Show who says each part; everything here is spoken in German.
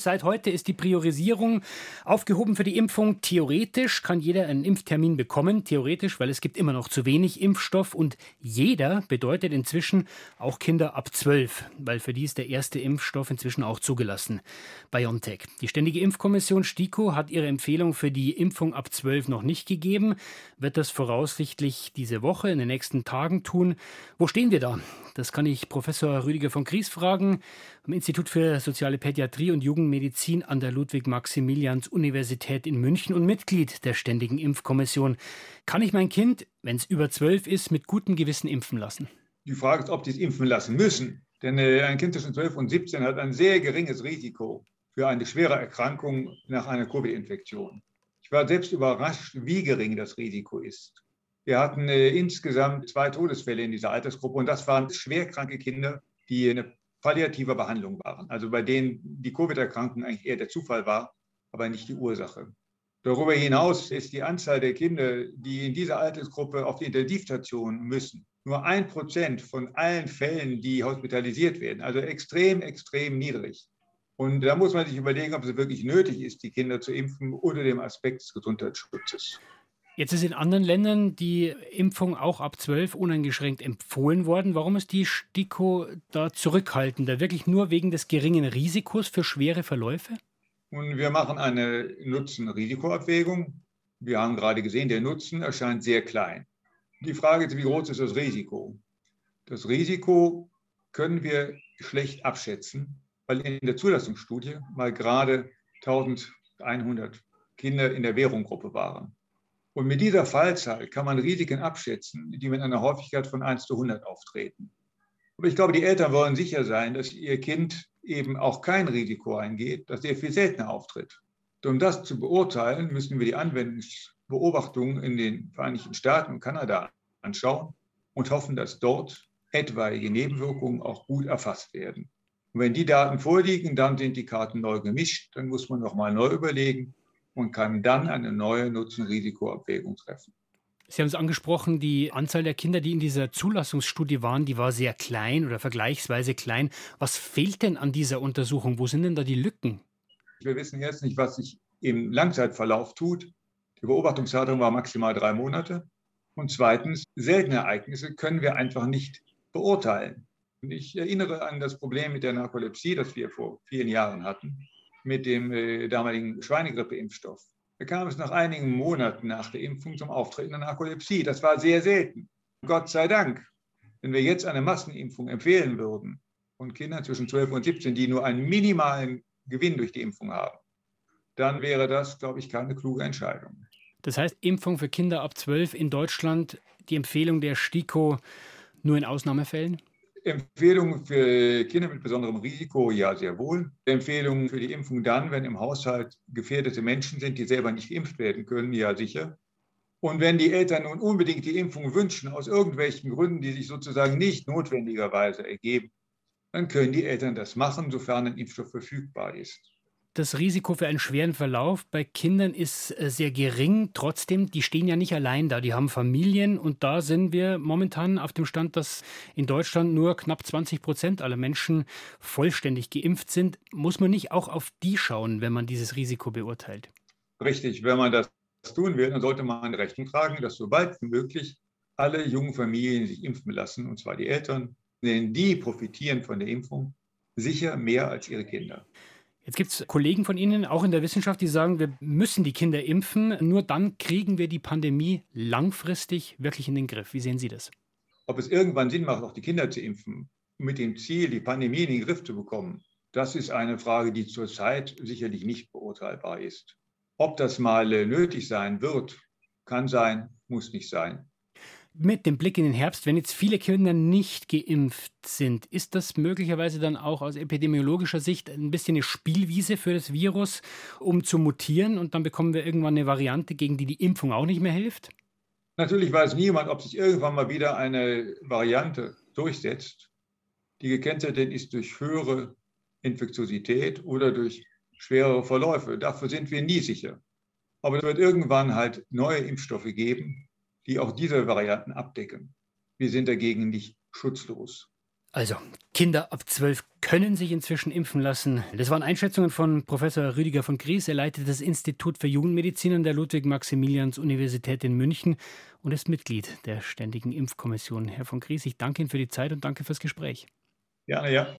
Speaker 1: Seit heute ist die Priorisierung aufgehoben für die Impfung. Theoretisch kann jeder einen Impftermin bekommen, theoretisch, weil es gibt immer noch zu wenig Impfstoff und jeder bedeutet inzwischen auch Kinder ab 12, weil für die ist der erste Impfstoff inzwischen auch zugelassen. BioNTech. Die Ständige Impfkommission STIKO hat ihre Empfehlung für die Impfung ab 12 noch nicht gegeben, wird das voraussichtlich diese Woche in den nächsten Tagen tun. Wo stehen wir da? Das kann ich Professor Rüdiger von Gries fragen, am Institut für Soziale Pädiatrie und Jugendmedizin an der Ludwig-Maximilians-Universität in München und Mitglied der Ständigen Impfkommission. Kann ich mein Kind, wenn es über zwölf ist, mit gutem Gewissen impfen lassen?
Speaker 2: Die Frage ist, ob sie es impfen lassen müssen. Denn äh, ein Kind zwischen 12 und 17 hat ein sehr geringes Risiko für eine schwere Erkrankung nach einer Covid-Infektion. Ich war selbst überrascht, wie gering das Risiko ist. Wir hatten äh, insgesamt zwei Todesfälle in dieser Altersgruppe und das waren schwerkranke Kinder, die eine palliative Behandlung waren, also bei denen die Covid-Erkrankung eigentlich eher der Zufall war, aber nicht die Ursache. Darüber hinaus ist die Anzahl der Kinder, die in dieser Altersgruppe auf die Intensivstation müssen, nur ein Prozent von allen Fällen, die hospitalisiert werden, also extrem, extrem niedrig. Und da muss man sich überlegen, ob es wirklich nötig ist, die Kinder zu impfen unter dem Aspekt des Gesundheitsschutzes.
Speaker 1: Jetzt ist in anderen Ländern die Impfung auch ab 12 uneingeschränkt empfohlen worden. Warum ist die STIKO da zurückhaltender? Wirklich nur wegen des geringen Risikos für schwere Verläufe?
Speaker 2: Und wir machen eine Nutzen-Risikoabwägung. Wir haben gerade gesehen, der Nutzen erscheint sehr klein. Die Frage ist, wie groß ist das Risiko? Das Risiko können wir schlecht abschätzen, weil in der Zulassungsstudie mal gerade 1100 Kinder in der Währunggruppe waren. Und mit dieser Fallzahl kann man Risiken abschätzen, die mit einer Häufigkeit von 1 zu 100 auftreten. Aber ich glaube, die Eltern wollen sicher sein, dass ihr Kind eben auch kein Risiko eingeht, das sehr viel seltener auftritt. Um das zu beurteilen, müssen wir die Anwendungsbeobachtungen in den Vereinigten Staaten und Kanada anschauen und hoffen, dass dort etwaige Nebenwirkungen auch gut erfasst werden. Und wenn die Daten vorliegen, dann sind die Karten neu gemischt, dann muss man nochmal neu überlegen, und kann dann eine neue Nutzen-Risiko-Abwägung treffen.
Speaker 1: Sie haben es angesprochen, die Anzahl der Kinder, die in dieser Zulassungsstudie waren, die war sehr klein oder vergleichsweise klein. Was fehlt denn an dieser Untersuchung? Wo sind denn da die Lücken?
Speaker 2: Wir wissen jetzt nicht, was sich im Langzeitverlauf tut. Die Beobachtungszeitung war maximal drei Monate. Und zweitens, seltene Ereignisse können wir einfach nicht beurteilen. Ich erinnere an das Problem mit der Narkolepsie, das wir vor vielen Jahren hatten mit dem äh, damaligen Schweinegrippeimpfstoff. Da kam es nach einigen Monaten nach der Impfung zum Auftreten einer Narkolepsie. Das war sehr selten. Gott sei Dank. Wenn wir jetzt eine Massenimpfung empfehlen würden und Kinder zwischen 12 und 17, die nur einen minimalen Gewinn durch die Impfung haben, dann wäre das, glaube ich, keine kluge Entscheidung.
Speaker 1: Das heißt, Impfung für Kinder ab 12 in Deutschland, die Empfehlung der STIKO nur in Ausnahmefällen?
Speaker 2: Empfehlungen für Kinder mit besonderem Risiko, ja, sehr wohl. Empfehlungen für die Impfung dann, wenn im Haushalt gefährdete Menschen sind, die selber nicht geimpft werden können, ja, sicher. Und wenn die Eltern nun unbedingt die Impfung wünschen, aus irgendwelchen Gründen, die sich sozusagen nicht notwendigerweise ergeben, dann können die Eltern das machen, sofern ein Impfstoff verfügbar ist.
Speaker 1: Das Risiko für einen schweren Verlauf bei Kindern ist äh, sehr gering. Trotzdem, die stehen ja nicht allein da. Die haben Familien und da sind wir momentan auf dem Stand, dass in Deutschland nur knapp 20 Prozent aller Menschen vollständig geimpft sind. Muss man nicht auch auf die schauen, wenn man dieses Risiko beurteilt?
Speaker 2: Richtig, wenn man das tun will, dann sollte man Rechnung tragen, dass sobald wie möglich alle jungen Familien sich impfen lassen, und zwar die Eltern, denn die profitieren von der Impfung sicher mehr als ihre Kinder.
Speaker 1: Jetzt gibt es Kollegen von Ihnen, auch in der Wissenschaft, die sagen, wir müssen die Kinder impfen. Nur dann kriegen wir die Pandemie langfristig wirklich in den Griff. Wie sehen Sie das?
Speaker 2: Ob es irgendwann Sinn macht, auch die Kinder zu impfen, mit dem Ziel, die Pandemie in den Griff zu bekommen, das ist eine Frage, die zurzeit sicherlich nicht beurteilbar ist. Ob das mal äh, nötig sein wird, kann sein, muss nicht sein
Speaker 1: mit dem Blick in den Herbst, wenn jetzt viele Kinder nicht geimpft sind, ist das möglicherweise dann auch aus epidemiologischer Sicht ein bisschen eine Spielwiese für das Virus, um zu mutieren und dann bekommen wir irgendwann eine Variante, gegen die die Impfung auch nicht mehr hilft?
Speaker 2: Natürlich weiß niemand, ob sich irgendwann mal wieder eine Variante durchsetzt, die gekennzeichnet ist durch höhere Infektiosität oder durch schwerere Verläufe. Dafür sind wir nie sicher. Aber es wird irgendwann halt neue Impfstoffe geben, die auch diese Varianten abdecken. Wir sind dagegen nicht schutzlos.
Speaker 1: Also, Kinder ab zwölf können sich inzwischen impfen lassen. Das waren Einschätzungen von Professor Rüdiger von Gries. Er leitet das Institut für Jugendmedizin an der Ludwig-Maximilians-Universität in München und ist Mitglied der Ständigen Impfkommission. Herr von Gries, ich danke Ihnen für die Zeit und danke fürs Gespräch.
Speaker 2: Ja, ja.